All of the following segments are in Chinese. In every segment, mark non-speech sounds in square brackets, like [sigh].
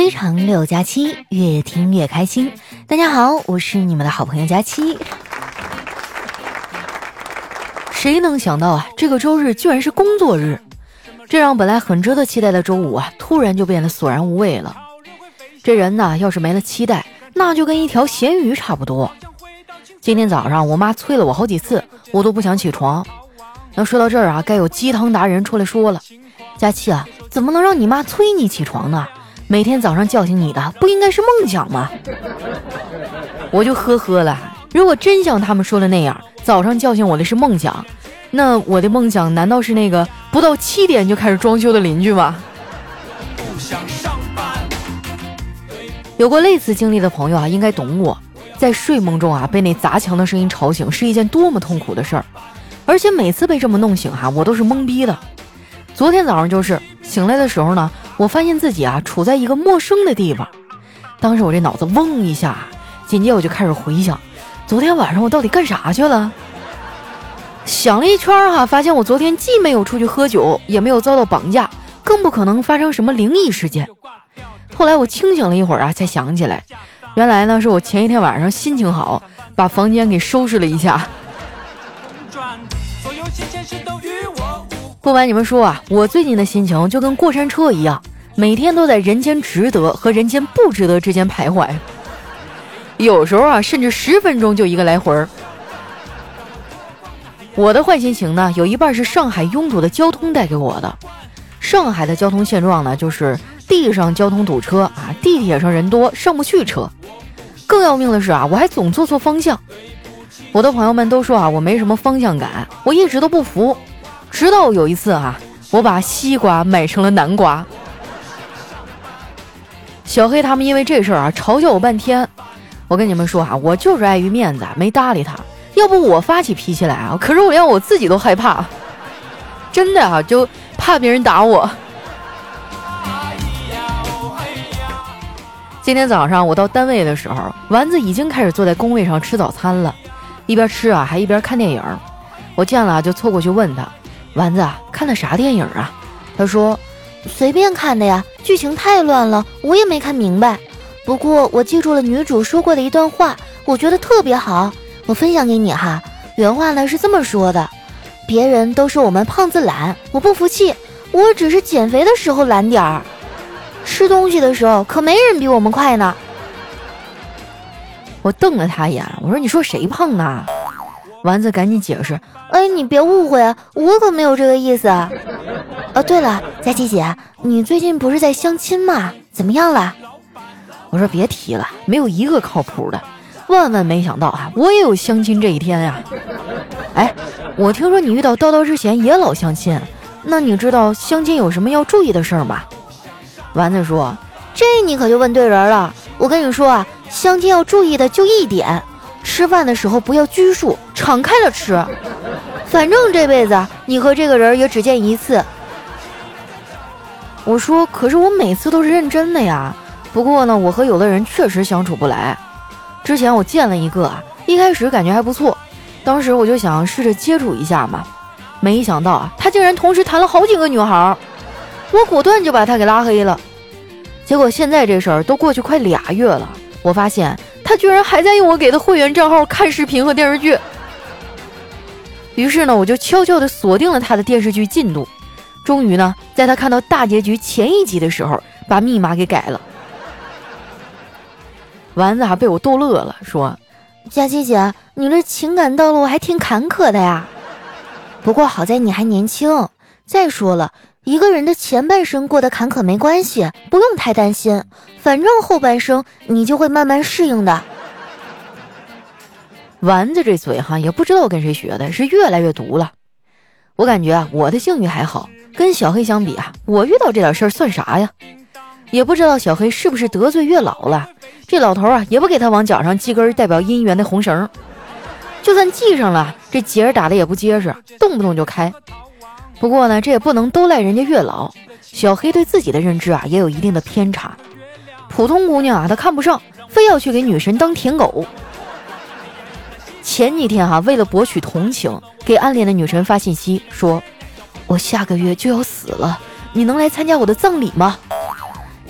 非常六加七，越听越开心。大家好，我是你们的好朋友佳期。谁能想到啊，这个周日居然是工作日，这让本来很值得期待的周五啊，突然就变得索然无味了。这人呐，要是没了期待，那就跟一条咸鱼差不多。今天早上我妈催了我好几次，我都不想起床。那说到这儿啊，该有鸡汤达人出来说了：“佳期啊，怎么能让你妈催你起床呢？每天早上叫醒你的不应该是梦想吗？”我就呵呵了。如果真像他们说的那样，早上叫醒我的是梦想，那我的梦想难道是那个不到七点就开始装修的邻居吗？有过类似经历的朋友啊，应该懂我，在睡梦中啊被那砸墙的声音吵醒，是一件多么痛苦的事儿。而且每次被这么弄醒哈，我都是懵逼的。昨天早上就是醒来的时候呢，我发现自己啊处在一个陌生的地方。当时我这脑子嗡一下，紧接着我就开始回想，昨天晚上我到底干啥去了？想了一圈哈，发现我昨天既没有出去喝酒，也没有遭到绑架，更不可能发生什么灵异事件。后来我清醒了一会儿啊，才想起来，原来呢是我前一天晚上心情好，把房间给收拾了一下。不瞒你们说啊，我最近的心情就跟过山车一样，每天都在人间值得和人间不值得之间徘徊。有时候啊，甚至十分钟就一个来回儿。我的坏心情呢，有一半是上海拥堵的交通带给我的。上海的交通现状呢，就是。地上交通堵车啊，地铁上人多上不去车。更要命的是啊，我还总坐错方向。我的朋友们都说啊，我没什么方向感，我一直都不服。直到有一次啊，我把西瓜买成了南瓜。小黑他们因为这事儿啊，嘲笑我半天。我跟你们说啊，我就是碍于面子没搭理他。要不我发起脾气来啊，可是我连我自己都害怕，真的啊，就怕别人打我。今天早上我到单位的时候，丸子已经开始坐在工位上吃早餐了，一边吃啊还一边看电影。我见了就凑过去问他：“丸子看的啥电影啊？”他说：“随便看的呀，剧情太乱了，我也没看明白。不过我记住了女主说过的一段话，我觉得特别好，我分享给你哈。原话呢是这么说的：别人都说我们胖子懒，我不服气，我只是减肥的时候懒点儿。”吃东西的时候可没人比我们快呢。我瞪了他一眼，我说：“你说谁胖呢？”丸子赶紧解释：“哎，你别误会啊，我可没有这个意思。哦，对了，佳琪姐，你最近不是在相亲吗？怎么样了？”我说：“别提了，没有一个靠谱的。万万没想到啊，我也有相亲这一天呀。哎，我听说你遇到叨叨之前也老相亲，那你知道相亲有什么要注意的事儿吗？”丸子说：“这你可就问对人了。我跟你说啊，相亲要注意的就一点，吃饭的时候不要拘束，敞开了吃。反正这辈子你和这个人也只见一次。”我说：“可是我每次都是认真的呀。不过呢，我和有的人确实相处不来。之前我见了一个啊，一开始感觉还不错，当时我就想试着接触一下嘛，没想到啊，他竟然同时谈了好几个女孩。”我果断就把他给拉黑了，结果现在这事儿都过去快俩月了，我发现他居然还在用我给的会员账号看视频和电视剧。于是呢，我就悄悄地锁定了他的电视剧进度，终于呢，在他看到大结局前一集的时候，把密码给改了。丸子还被我逗乐了，说：“佳琪姐，你这情感道路还挺坎坷的呀，不过好在你还年轻。再说了。”一个人的前半生过得坎坷没关系，不用太担心，反正后半生你就会慢慢适应的。丸子这嘴哈也不知道跟谁学的，是越来越毒了。我感觉啊，我的境遇还好，跟小黑相比啊，我遇到这点事儿算啥呀？也不知道小黑是不是得罪月老了，这老头啊也不给他往脚上系根代表姻缘的红绳，就算系上了，这结儿打的也不结实，动不动就开。不过呢，这也不能都赖人家月老。小黑对自己的认知啊，也有一定的偏差。普通姑娘啊，他看不上，非要去给女神当舔狗。前几天哈，为了博取同情，给暗恋的女神发信息说：“我下个月就要死了，你能来参加我的葬礼吗？”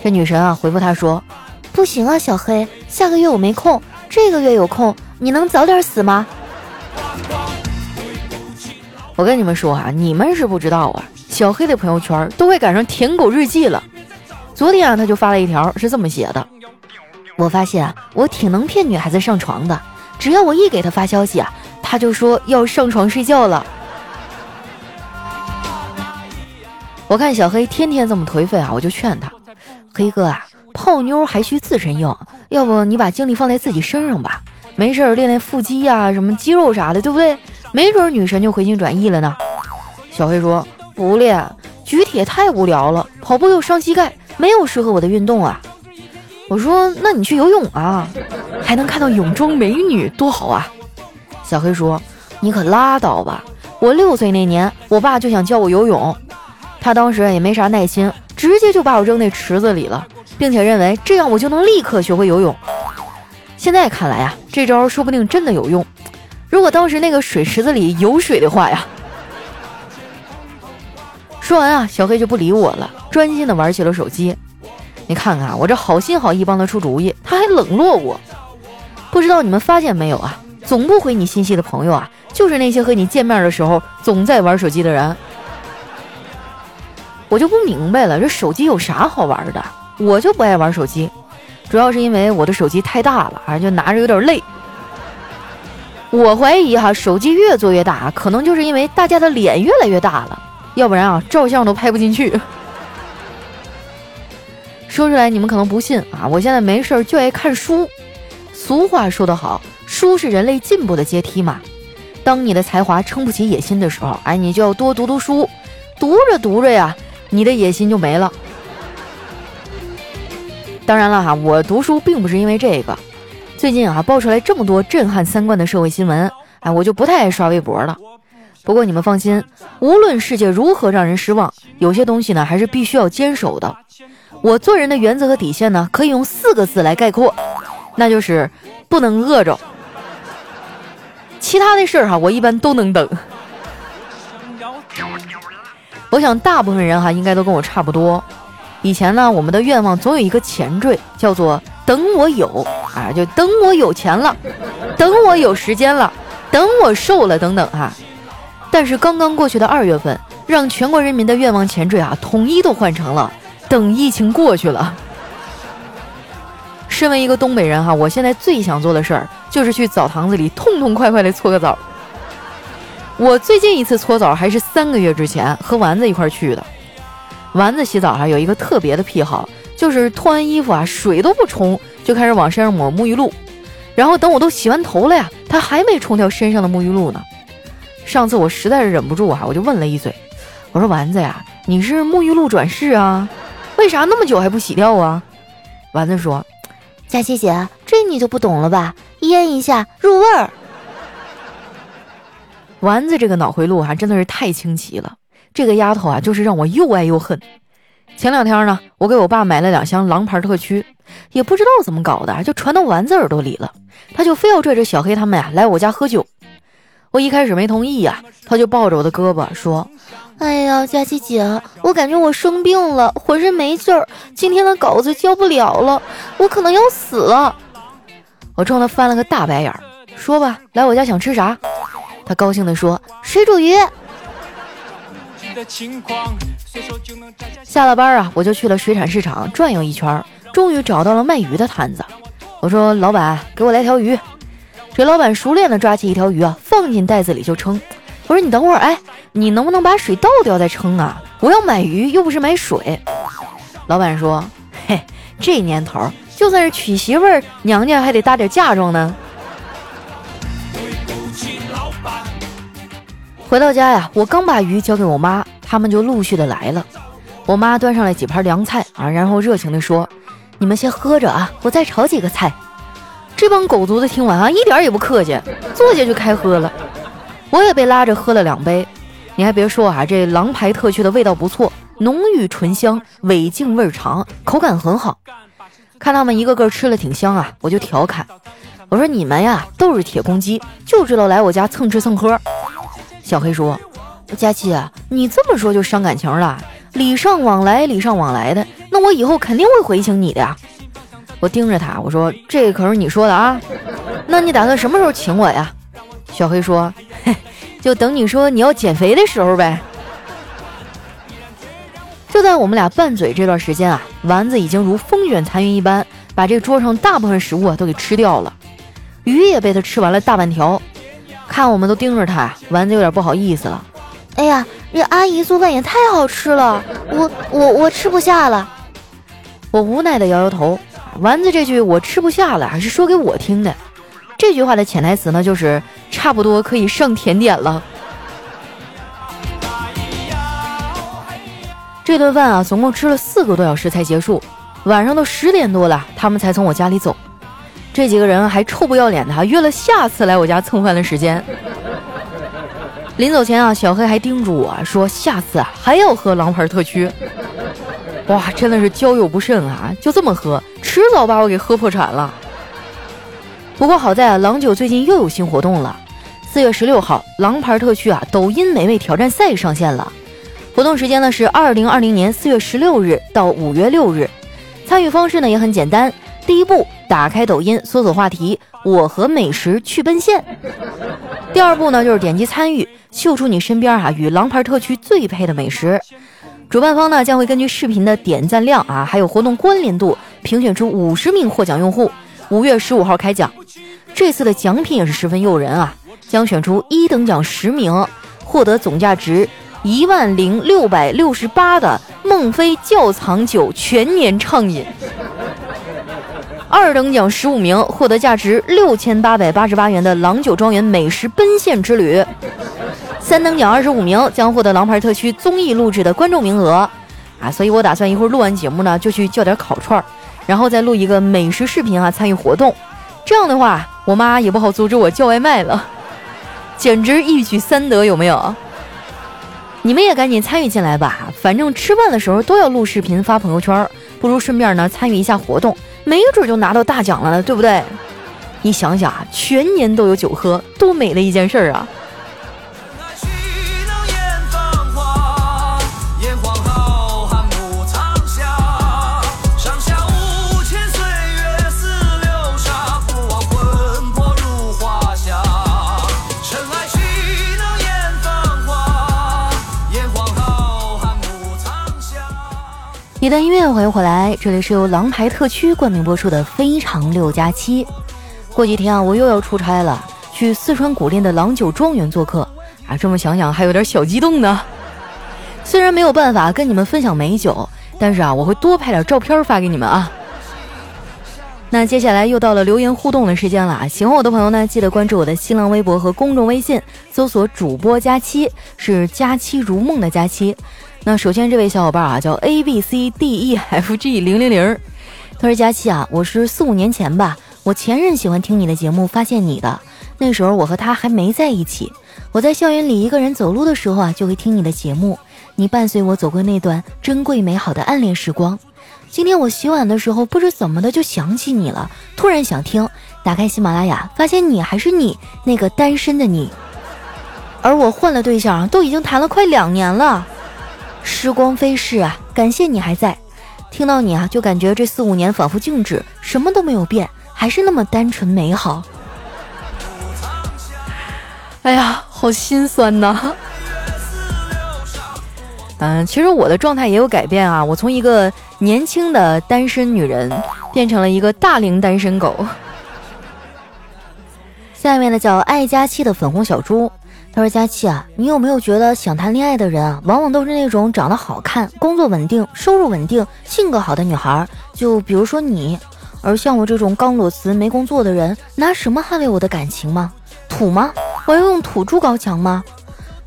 这女神啊回复他说：“不行啊，小黑，下个月我没空，这个月有空，你能早点死吗？”我跟你们说啊，你们是不知道啊，小黑的朋友圈都快赶上舔狗日记了。昨天啊，他就发了一条，是这么写的：“我发现我挺能骗女孩子上床的，只要我一给他发消息啊，他就说要上床睡觉了。”我看小黑天天这么颓废啊，我就劝他：“黑哥啊，泡妞还需自身硬，要不你把精力放在自己身上吧，没事儿练练腹肌呀，什么肌肉啥的，对不对？”没准女神就回心转意了呢。小黑说：“不练，举铁太无聊了，跑步又伤膝盖，没有适合我的运动啊。”我说：“那你去游泳啊，还能看到泳装美女，多好啊！”小黑说：“你可拉倒吧！我六岁那年，我爸就想教我游泳，他当时也没啥耐心，直接就把我扔那池子里了，并且认为这样我就能立刻学会游泳。现在看来啊，这招说不定真的有用。”如果当时那个水池子里有水的话呀！说完啊，小黑就不理我了，专心的玩起了手机。你看看我这好心好意帮他出主意，他还冷落我。不知道你们发现没有啊？总不回你信息的朋友啊，就是那些和你见面的时候总在玩手机的人。我就不明白了，这手机有啥好玩的？我就不爱玩手机，主要是因为我的手机太大了，啊，就拿着有点累。我怀疑哈，手机越做越大，可能就是因为大家的脸越来越大了，要不然啊，照相都拍不进去。说出来你们可能不信啊，我现在没事儿就爱看书。俗话说得好，书是人类进步的阶梯嘛。当你的才华撑不起野心的时候，哎，你就要多读读书，读着读着呀，你的野心就没了。当然了哈，我读书并不是因为这个。最近啊，爆出来这么多震撼三观的社会新闻，哎，我就不太爱刷微博了。不过你们放心，无论世界如何让人失望，有些东西呢还是必须要坚守的。我做人的原则和底线呢，可以用四个字来概括，那就是不能饿着。其他的事儿哈，我一般都能等。我想大部分人哈，应该都跟我差不多。以前呢，我们的愿望总有一个前缀，叫做。等我有啊，就等我有钱了，等我有时间了，等我瘦了，等等哈。但是刚刚过去的二月份，让全国人民的愿望前缀啊，统一都换成了等疫情过去了。身为一个东北人哈，我现在最想做的事儿就是去澡堂子里痛痛快快的搓个澡。我最近一次搓澡还是三个月之前和丸子一块去的。丸子洗澡哈有一个特别的癖好。就是脱完衣服啊，水都不冲，就开始往身上抹沐浴露，然后等我都洗完头了呀，他还没冲掉身上的沐浴露呢。上次我实在是忍不住啊，我就问了一嘴，我说丸子呀，你是沐浴露转世啊？[laughs] 为啥那么久还不洗掉啊？丸子说：“佳琪姐，这你就不懂了吧？腌一下入味儿。”丸子这个脑回路还真的是太清奇了，这个丫头啊，就是让我又爱又恨。前两天呢，我给我爸买了两箱狼牌特区，也不知道怎么搞的，就传到丸子耳朵里了。他就非要拽着小黑他们呀来我家喝酒。我一开始没同意呀，他就抱着我的胳膊说：“哎呀，佳琪姐，我感觉我生病了，浑身没劲儿，今天的稿子交不了了，我可能要死了。”我冲他翻了个大白眼儿，说吧，来我家想吃啥？他高兴地说：“水煮鱼。”下了班啊，我就去了水产市场转悠一圈，终于找到了卖鱼的摊子。我说：“老板，给我来条鱼。”这老板熟练的抓起一条鱼啊，放进袋子里就称。我说：“你等会儿，哎，你能不能把水倒掉再称啊？我要买鱼，又不是买水。”老板说：“嘿，这年头，就算是娶媳妇儿，娘家还得搭点嫁妆呢。”回到家呀，我刚把鱼交给我妈。他们就陆续的来了，我妈端上来几盘凉菜啊，然后热情的说：“你们先喝着啊，我再炒几个菜。”这帮狗犊子听完啊，一点也不客气，坐下就开喝了。我也被拉着喝了两杯。你还别说啊，这狼牌特区的味道不错，浓郁醇香，尾劲味长，口感很好。看他们一个个吃了挺香啊，我就调侃我说：“你们呀都是铁公鸡，就知道来我家蹭吃蹭喝。”小黑说。佳琪啊，你这么说就伤感情了。礼尚往来，礼尚往来的，那我以后肯定会回请你的呀。我盯着他，我说这可是你说的啊，那你打算什么时候请我呀？小黑说，嘿，就等你说你要减肥的时候呗。就在我们俩拌嘴这段时间啊，丸子已经如风卷残云一般，把这桌上大部分食物啊都给吃掉了，鱼也被他吃完了大半条。看我们都盯着他，丸子有点不好意思了。哎呀，这阿姨做饭也太好吃了，我我我吃不下了。我无奈的摇摇头。丸子这句我吃不下了，还是说给我听的。这句话的潜台词呢，就是差不多可以上甜点了。这顿饭啊，总共吃了四个多小时才结束，晚上都十点多了，他们才从我家里走。这几个人还臭不要脸的，约了下次来我家蹭饭的时间。临走前啊，小黑还叮嘱我说，下次啊还要喝狼牌特区。哇，真的是交友不慎啊，就这么喝，迟早把我给喝破产了。不过好在啊，郎酒最近又有新活动了。四月十六号，狼牌特区啊，抖音美味挑战赛上线了。活动时间呢是二零二零年四月十六日到五月六日。参与方式呢也很简单，第一步，打开抖音，搜索话题“我和美食去奔现”。第二步呢就是点击参与，秀出你身边啊与狼牌特区最配的美食。主办方呢将会根据视频的点赞量啊，还有活动关联度，评选出五十名获奖用户。五月十五号开奖，这次的奖品也是十分诱人啊，将选出一等奖十名，获得总价值一万零六百六十八的孟非窖藏酒全年畅饮；二等奖十五名，获得价值六千八百八十八元的郎酒庄园美食奔现之旅。三等奖二十五名将获得狼牌特区综艺录制的观众名额，啊，所以我打算一会儿录完节目呢，就去叫点烤串儿，然后再录一个美食视频啊，参与活动。这样的话，我妈也不好阻止我叫外卖了，简直一举三得，有没有？你们也赶紧参与进来吧，反正吃饭的时候都要录视频发朋友圈，不如顺便呢参与一下活动，没准就拿到大奖了，对不对？你想想啊，全年都有酒喝，多美的一件事儿啊！一段音乐，欢迎回来，这里是由狼牌特区冠名播出的《非常六加七》。过几天啊，我又要出差了，去四川古蔺的郎酒庄园做客啊。这么想想，还有点小激动呢。虽然没有办法跟你们分享美酒，但是啊，我会多拍点照片发给你们啊。那接下来又到了留言互动的时间了啊！喜欢我的朋友呢，记得关注我的新浪微博和公众微信，搜索“主播佳期”，是“佳期如梦”的佳期。那首先这位小伙伴啊，叫 A B C D E F G 零零零，他说：“佳期啊，我是四五年前吧，我前任喜欢听你的节目，发现你的那时候我和他还没在一起，我在校园里一个人走路的时候啊，就会听你的节目，你伴随我走过那段珍贵美好的暗恋时光。今天我洗碗的时候，不知怎么的就想起你了，突然想听，打开喜马拉雅，发现你还是你那个单身的你，而我换了对象，都已经谈了快两年了。”时光飞逝啊，感谢你还在。听到你啊，就感觉这四五年仿佛静止，什么都没有变，还是那么单纯美好。哎呀，好心酸呐。嗯，其实我的状态也有改变啊，我从一个年轻的单身女人变成了一个大龄单身狗。下面呢，叫爱佳期的粉红小猪。他说：“佳琪啊，你有没有觉得想谈恋爱的人啊，往往都是那种长得好看、工作稳定、收入稳定、性格好的女孩？就比如说你。而像我这种刚裸辞没工作的人，拿什么捍卫我的感情吗？土吗？我要用土筑高墙吗？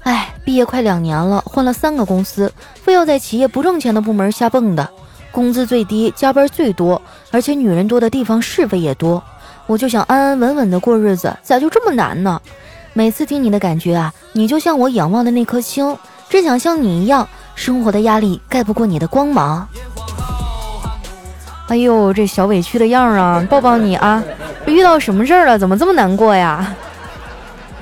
哎，毕业快两年了，换了三个公司，非要在企业不挣钱的部门瞎蹦跶，工资最低，加班最多，而且女人多的地方是非也多。我就想安安稳稳的过日子，咋就这么难呢？”每次听你的感觉啊，你就像我仰望的那颗星，真想像你一样，生活的压力盖不过你的光芒。哎呦，这小委屈的样儿啊，抱抱你啊！遇到什么事儿了？怎么这么难过呀？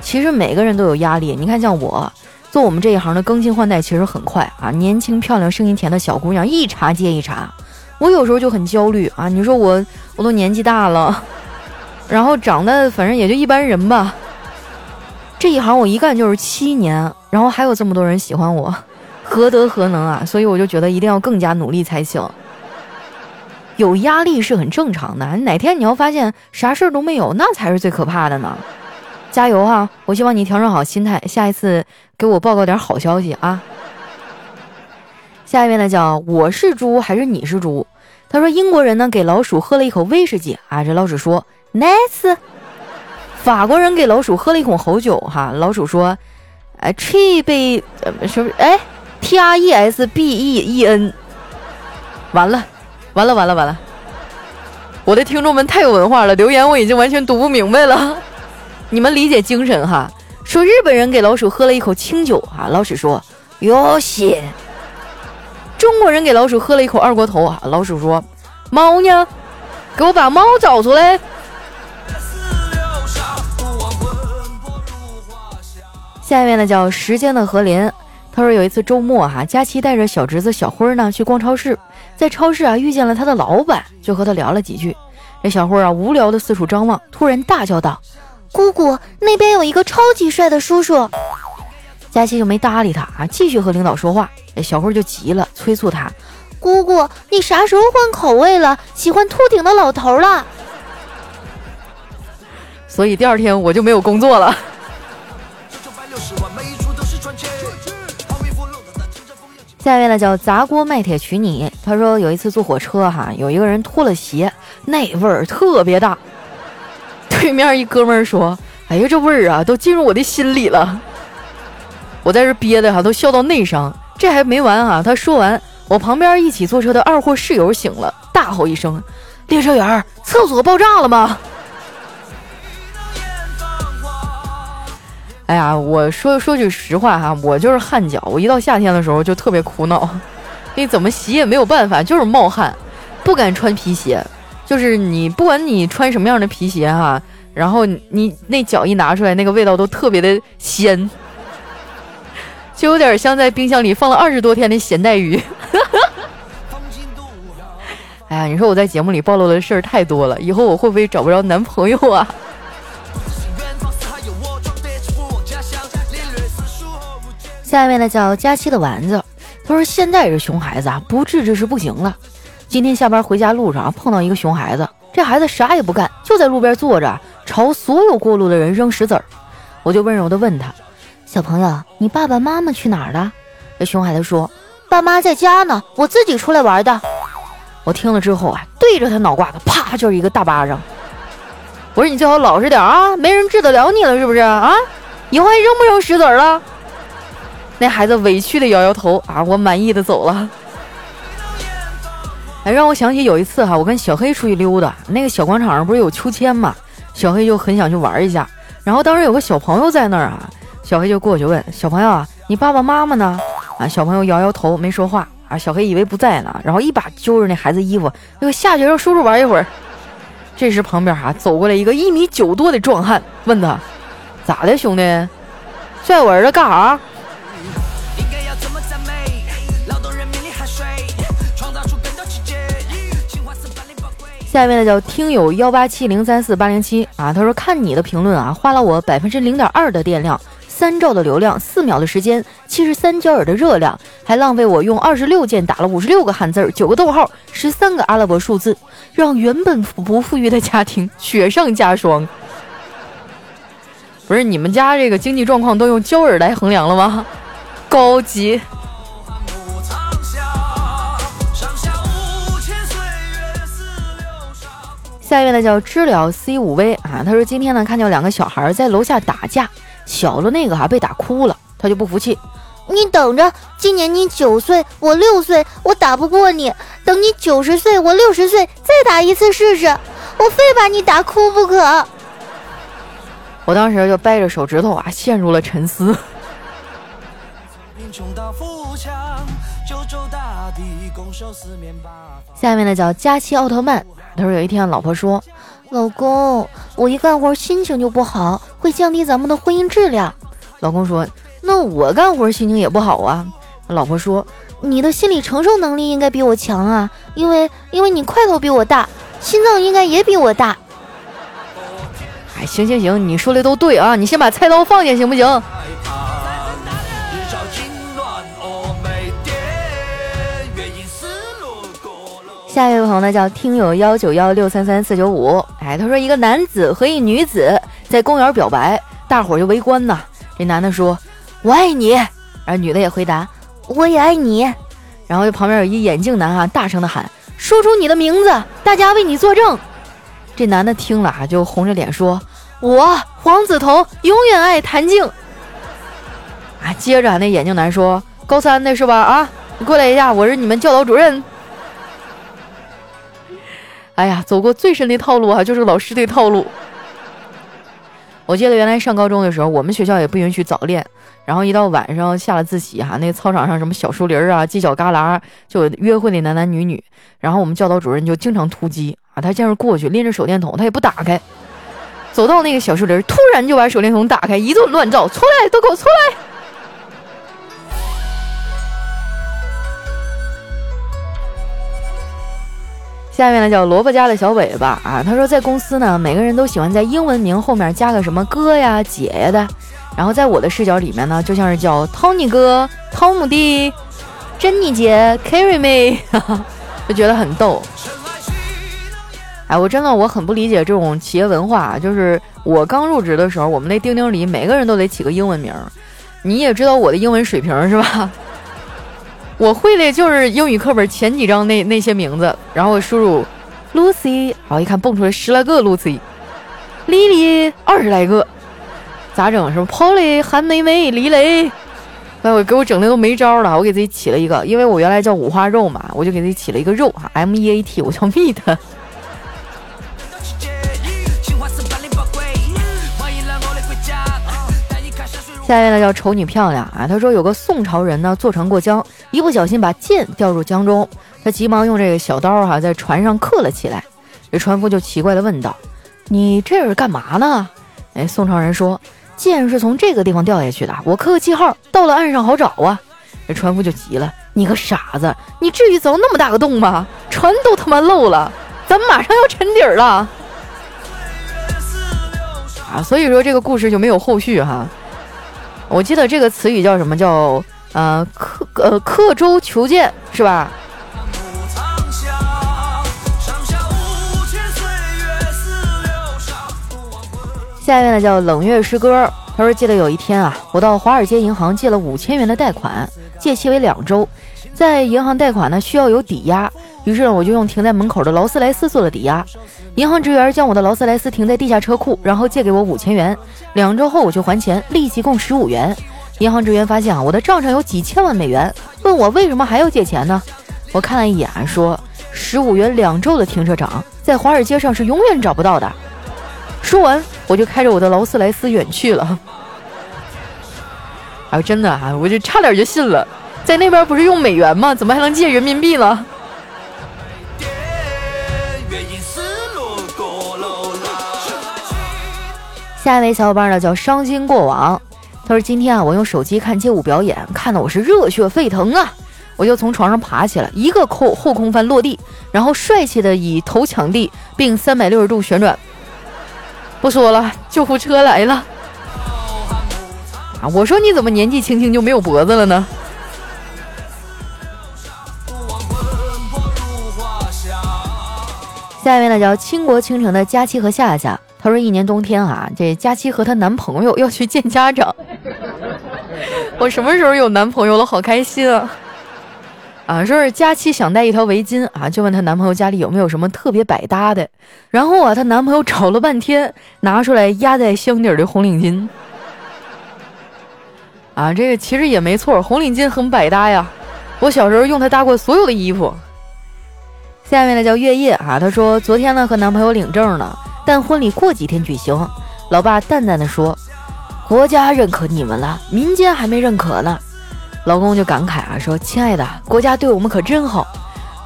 其实每个人都有压力，你看像我，做我们这一行的更新换代其实很快啊，年轻漂亮、声音甜的小姑娘一茬接一茬。我有时候就很焦虑啊，你说我我都年纪大了，然后长得反正也就一般人吧。这一行我一干就是七年，然后还有这么多人喜欢我，何德何能啊？所以我就觉得一定要更加努力才行。有压力是很正常的，哪天你要发现啥事儿都没有，那才是最可怕的呢。加油哈！我希望你调整好心态，下一次给我报告点好消息啊。下一位呢，叫我是猪还是你是猪？他说英国人呢给老鼠喝了一口威士忌啊，这老鼠说 nice。法国人给老鼠喝了一口红酒哈，老鼠说，哎，tre 被什么？哎，t r e s b e e n。完了，完了，完了，完了！我的听众们太有文化了，留言我已经完全读不明白了。你们理解精神哈？说日本人给老鼠喝了一口清酒哈，老鼠说哟西。中国人给老鼠喝了一口二锅头啊，老鼠说猫呢？给我把猫找出来。下面呢叫时间的何林，他说有一次周末哈，佳琪带着小侄子小辉呢去逛超市，在超市啊遇见了他的老板，就和他聊了几句。这小辉啊无聊的四处张望，突然大叫道。姑姑那边有一个超级帅的叔叔，佳琪就没搭理他啊，继续和领导说话。哎，小辉就急了，催促他：“姑姑，你啥时候换口味了？喜欢秃顶的老头了？”所以第二天我就没有工作了。下一位呢叫砸锅卖铁娶你，他说有一次坐火车哈，有一个人脱了鞋，那味儿特别大。[laughs] 对面一哥们儿说：“哎呀，这味儿啊，都进入我的心里了。”我在这憋的哈，都笑到内伤。这还没完啊！他说完，我旁边一起坐车的二货室友醒了，大吼一声：“列车员，厕所爆炸了吗？”哎呀，我说说句实话哈，我就是汗脚，我一到夏天的时候就特别苦恼，你怎么洗也没有办法，就是冒汗，不敢穿皮鞋。就是你不管你穿什么样的皮鞋哈。然后你那脚一拿出来，那个味道都特别的鲜，就有点像在冰箱里放了二十多天的咸带鱼。[laughs] 哎呀，你说我在节目里暴露的事儿太多了，以后我会不会找不着男朋友啊？下面呢叫佳期的丸子，他说现在这熊孩子啊，不治治是不行了。今天下班回家路上碰到一个熊孩子，这孩子啥也不干，就在路边坐着。朝所有过路的人扔石子儿，我就温柔地问他：“小朋友，你爸爸妈妈去哪儿了？”这熊孩子说：“爸妈在家呢，我自己出来玩的。”我听了之后啊，对着他脑瓜子啪就是一个大巴掌。我说：“你最好老实点啊，没人治得了你了是不是啊？以后还扔不扔石子儿了？”那孩子委屈的摇摇头啊，我满意的走了。哎，让我想起有一次哈，我跟小黑出去溜达，那个小广场上不是有秋千吗？小黑就很想去玩一下，然后当时有个小朋友在那儿啊，小黑就过去问小朋友啊，你爸爸妈妈呢？啊，小朋友摇摇头没说话啊，小黑以为不在呢，然后一把揪着那孩子衣服，那个下去让叔叔玩一会儿。这时旁边哈走过来一个一米九多的壮汉，问他咋的兄弟，拽我儿子干啥？下面呢叫听友幺八七零三四八零七啊，他说看你的评论啊，花了我百分之零点二的电量，三兆的流量，四秒的时间，七十三焦耳的热量，还浪费我用二十六键打了五十六个汉字，九个逗号，十三个阿拉伯数字，让原本不富裕的家庭 [laughs] 雪上加霜。不是你们家这个经济状况都用焦耳来衡量了吗？高级。下一位呢叫知了 C 五 V 啊，他说今天呢看见两个小孩在楼下打架，小的那个哈被打哭了，他就不服气，你等着，今年你九岁，我六岁，我打不过你，等你九十岁，我六十岁，再打一次试试，我非把你打哭不可。我当时就掰着手指头啊，陷入了沉思。下面呢叫佳期奥特曼。他说：“有一天，老婆说，老公，我一干活心情就不好，会降低咱们的婚姻质量。”老公说：“那我干活心情也不好啊。老婆说：“你的心理承受能力应该比我强啊，因为因为你块头比我大，心脏应该也比我大。”哎，行行行，你说的都对啊，你先把菜刀放下行不行？下一位朋友呢叫听友幺九幺六三三四九五，哎，他说一个男子和一女子在公园表白，大伙儿就围观呐。这男的说：“我爱你。”然后女的也回答：“我也爱你。”然后就旁边有一眼镜男啊，大声的喊：“说出你的名字，大家为你作证。”这男的听了啊，就红着脸说：“我黄子彤永远爱谭静。”啊，接着那眼镜男说：“高三的是吧？啊，你过来一下，我是你们教导主任。”哎呀，走过最深的套路啊，就是老师的套路。我记得原来上高中的时候，我们学校也不允许早恋，然后一到晚上下了自习哈，那操场上什么小树林啊、犄角旮旯就约会的男男女女，然后我们教导主任就经常突击啊，他这样过去拎着手电筒，他也不打开，走到那个小树林，突然就把手电筒打开，一顿乱照，出来都给我出来。下面呢叫萝卜家的小尾巴啊，他说在公司呢，每个人都喜欢在英文名后面加个什么哥呀、姐呀的，然后在我的视角里面呢，就像是叫 Tony 哥、汤姆弟、珍妮姐、Carry 妹，就觉得很逗。哎，我真的我很不理解这种企业文化，就是我刚入职的时候，我们那钉钉里每个人都得起个英文名，你也知道我的英文水平是吧？我会的就是英语课本前几章那那些名字，然后输入 Lucy，然后一看蹦出来十来个 Lucy，Lily 二十来个，咋整？是不 Polly、韩梅梅、李雷？哎，我给我整的都没招了。我给自己起了一个，因为我原来叫五花肉嘛，我就给自己起了一个肉哈，M E A T，我叫 Meat。下一位呢叫丑女漂亮啊，他说有个宋朝人呢坐船过江，一不小心把剑掉入江中，他急忙用这个小刀哈在船上刻了起来。这船夫就奇怪的问道：“你这是干嘛呢？”哎，宋朝人说：“剑是从这个地方掉下去的，我刻个记号，到了岸上好找啊。”这船夫就急了：“你个傻子，你至于凿那么大个洞吗？船都他妈漏了，咱们马上要沉底儿了。”啊，所以说这个故事就没有后续哈。我记得这个词语叫什么？叫呃刻呃刻舟求剑是吧？下一位呢叫冷月诗歌，他说记得有一天啊，我到华尔街银行借了五千元的贷款，借期为两周，在银行贷款呢需要有抵押，于是呢我就用停在门口的劳斯莱斯做了抵押。银行职员将我的劳斯莱斯停在地下车库，然后借给我五千元。两周后我就还钱，利息共十五元。银行职员发现啊，我的账上有几千万美元，问我为什么还要借钱呢？我看了一眼，说十五元两周的停车场，在华尔街上是永远找不到的。说完，我就开着我的劳斯莱斯远去了。啊，真的啊，我就差点就信了，在那边不是用美元吗？怎么还能借人民币了？下一位小伙伴呢叫伤心过往，他说今天啊我用手机看街舞表演，看得我是热血沸腾啊！我就从床上爬起来，一个后后空翻落地，然后帅气的以头抢地，并三百六十度旋转。不说了，救护车来了！啊，我说你怎么年纪轻轻就没有脖子了呢？下一位呢叫倾国倾城的佳期和夏夏。她说：“一年冬天啊，这佳期和她男朋友要去见家长。[laughs] 我什么时候有男朋友了？好开心啊！啊，说是佳期想戴一条围巾啊，就问她男朋友家里有没有什么特别百搭的。然后啊，她男朋友找了半天，拿出来压在箱底的红领巾。啊，这个其实也没错，红领巾很百搭呀。我小时候用它搭过所有的衣服。下面呢叫月夜啊，她说昨天呢和男朋友领证了。”但婚礼过几天举行，老爸淡淡的说：“国家认可你们了，民间还没认可呢。”老公就感慨啊说：“亲爱的，国家对我们可真好。”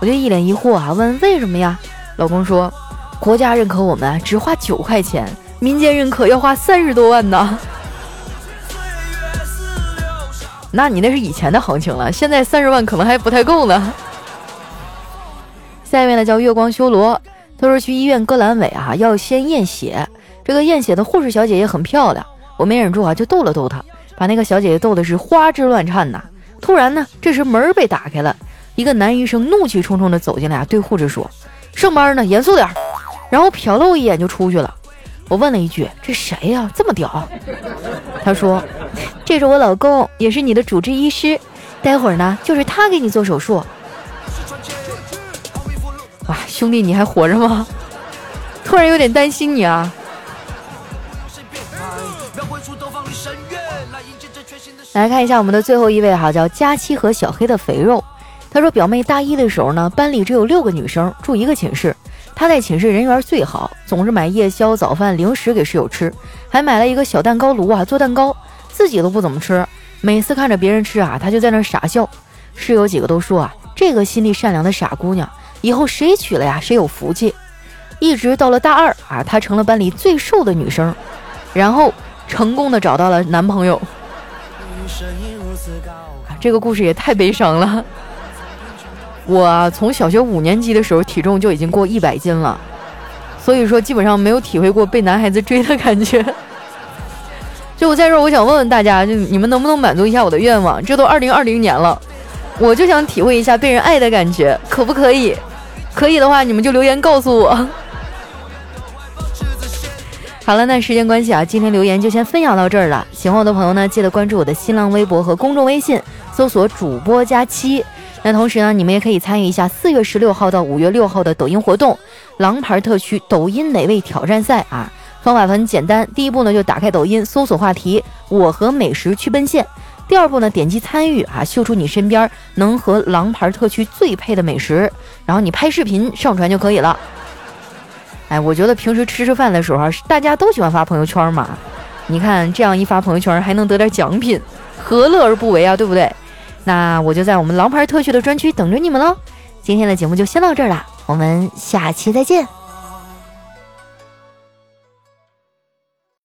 我就一脸疑惑啊，问为什么呀？老公说：“国家认可我们只花九块钱，民间认可要花三十多万呢。[laughs] ”那你那是以前的行情了，现在三十万可能还不太够呢。下面呢叫月光修罗，他说去医院割阑尾啊，要先验血。这个验血的护士小姐姐很漂亮，我没忍住啊，就逗了逗她，把那个小姐姐逗的是花枝乱颤呐。突然呢，这时门被打开了，一个男医生怒气冲冲的走进来，对护士说：“上班呢，严肃点。”然后瞟了我一眼就出去了。我问了一句：“这谁呀？这么屌？”他说：“ [laughs] 这是我老公，也是你的主治医师。待会儿呢，就是他给你做手术。”哇，兄弟，你还活着吗？突然有点担心你啊。来看一下我们的最后一位哈，叫佳期和小黑的肥肉。他说，表妹大一的时候呢，班里只有六个女生住一个寝室。他在寝室人缘最好，总是买夜宵、早饭、零食给室友吃，还买了一个小蛋糕炉啊，做蛋糕，自己都不怎么吃。每次看着别人吃啊，他就在那傻笑。室友几个都说啊，这个心地善良的傻姑娘，以后谁娶了呀，谁有福气。一直到了大二啊，她成了班里最瘦的女生，然后成功的找到了男朋友。这个故事也太悲伤了。我从小学五年级的时候体重就已经过一百斤了，所以说基本上没有体会过被男孩子追的感觉。就我在这儿，我想问问大家，就你们能不能满足一下我的愿望？这都二零二零年了，我就想体会一下被人爱的感觉，可不可以？可以的话，你们就留言告诉我。[laughs] 好了，那时间关系啊，今天留言就先分享到这儿了。喜欢我的朋友呢，记得关注我的新浪微博和公众微信，搜索主播佳期。那同时呢，你们也可以参与一下四月十六号到五月六号的抖音活动——狼牌特区抖音美味挑战赛啊！方法很简单，第一步呢就打开抖音搜索话题“我和美食去奔现”，第二步呢点击参与啊，秀出你身边能和狼牌特区最配的美食，然后你拍视频上传就可以了。哎，我觉得平时吃吃饭的时候，大家都喜欢发朋友圈嘛，你看这样一发朋友圈还能得点奖品，何乐而不为啊，对不对？那我就在我们狼牌特区的专区等着你们喽。今天的节目就先到这儿了，我们下期再见。